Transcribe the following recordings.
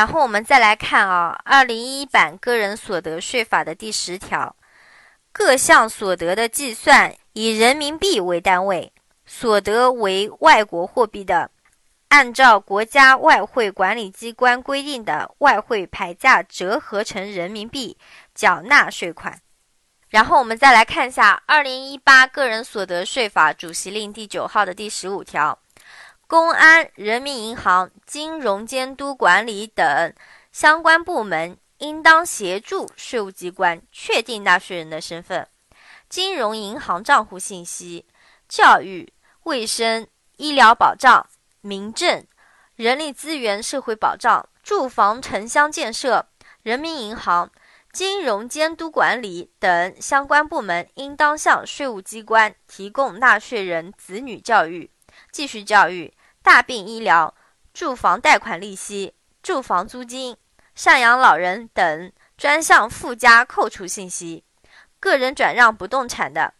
然后我们再来看啊，二零一一版个人所得税法的第十条，各项所得的计算以人民币为单位，所得为外国货币的，按照国家外汇管理机关规定的外汇牌价折合成人民币，缴纳税款。然后我们再来看一下二零一八个人所得税法主席令第九号的第十五条。公安、人民银行、金融监督管理等相关部门应当协助税务机关确定纳税人的身份、金融银行账户信息、教育、卫生、医疗保障、民政、人力资源社会保障、住房城乡建设、人民银行、金融监督管理等相关部门应当向税务机关提供纳税人子女教育、继续教育。大病医疗、住房贷款利息、住房租金、赡养老人等专项附加扣除信息；个人转让不动产的，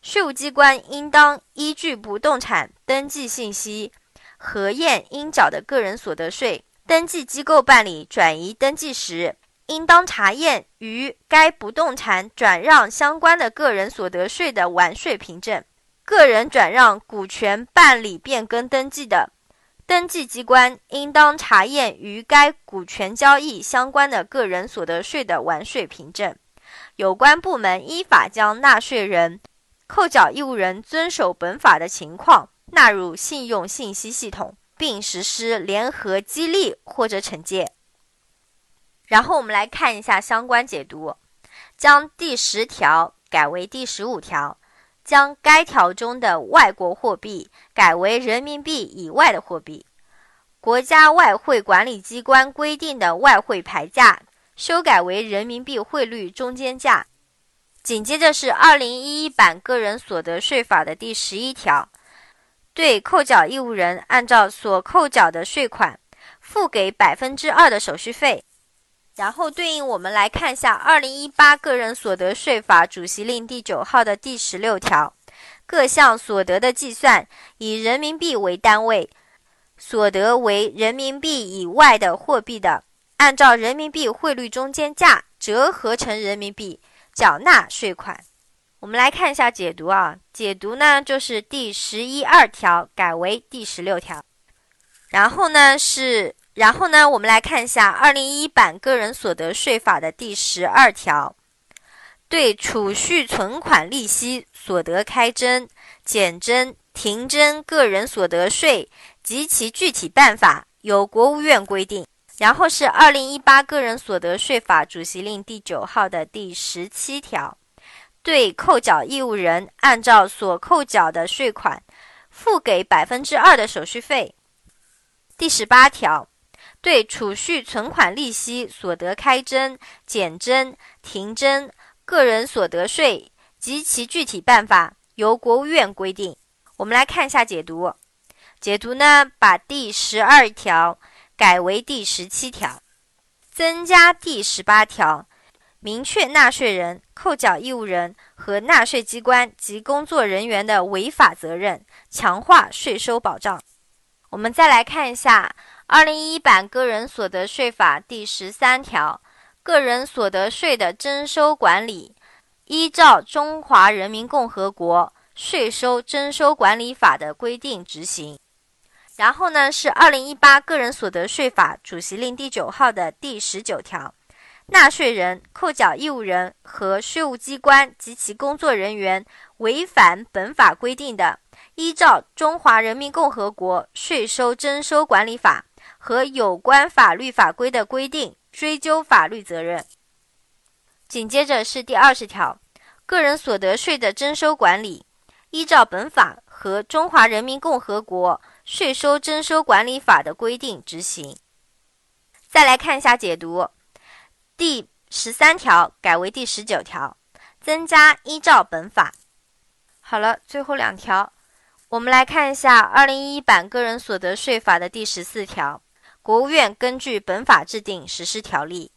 税务机关应当依据不动产登记信息核验应缴的个人所得税。登记机构办理转移登记时，应当查验与该不动产转让相关的个人所得税的完税凭证。个人转让股权办理变更登记的，登记机关应当查验与该股权交易相关的个人所得税的完税凭证。有关部门依法将纳税人、扣缴义务人遵守本法的情况纳入信用信息系统，并实施联合激励或者惩戒。然后我们来看一下相关解读，将第十条改为第十五条。将该条中的外国货币改为人民币以外的货币，国家外汇管理机关规定的外汇牌价修改为人民币汇率中间价。紧接着是二零一一版个人所得税法的第十一条，对扣缴义务人按照所扣缴的税款付给百分之二的手续费。然后对应我们来看一下《二零一八个人所得税法主席令》第九号的第十六条，各项所得的计算以人民币为单位，所得为人民币以外的货币的，按照人民币汇率中间价折合成人民币缴纳税款。我们来看一下解读啊，解读呢就是第十一二条改为第十六条，然后呢是。然后呢，我们来看一下二零一一版个人所得税法的第十二条，对储蓄存款利息所得开征、减征、停征个人所得税及其具体办法，由国务院规定。然后是二零一八个人所得税法主席令第九号的第十七条，对扣缴义务人按照所扣缴的税款付给百分之二的手续费。第十八条。对储蓄存款利息所得开征、减征、停征个人所得税及其具体办法，由国务院规定。我们来看一下解读。解读呢，把第十二条改为第十七条，增加第十八条，明确纳税人、扣缴义务人和纳税机关及工作人员的违法责任，强化税收保障。我们再来看一下。二零一一版个人所得税法第十三条，个人所得税的征收管理，依照《中华人民共和国税收征收管理法》的规定执行。然后呢，是二零一八个人所得税法主席令第九号的第十九条，纳税人、扣缴义务人和税务机关及其工作人员违反本法规定的，依照《中华人民共和国税收征收管理法》。和有关法律法规的规定追究法律责任。紧接着是第二十条，个人所得税的征收管理，依照本法和《中华人民共和国税收征收管理法》的规定执行。再来看一下解读，第十三条改为第十九条，增加依照本法。好了，最后两条，我们来看一下二零一一版个人所得税法的第十四条。国务院根据本法制定实施条例。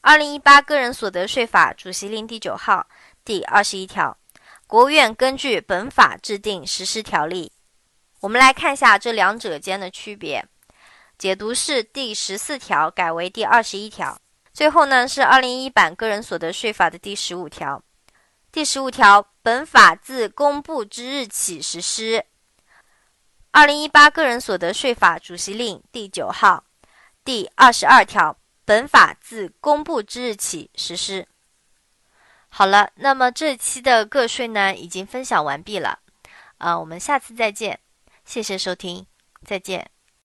二零一八个人所得税法主席令第九号第二十一条，国务院根据本法制定实施条例。我们来看一下这两者间的区别。解读是第十四条改为第二十一条。最后呢是二零一版个人所得税法的第十五条。第十五条，本法自公布之日起实施。二零一八个人所得税法主席令第九号第二十二条，本法自公布之日起实施。好了，那么这期的个税呢已经分享完毕了，啊，我们下次再见，谢谢收听，再见。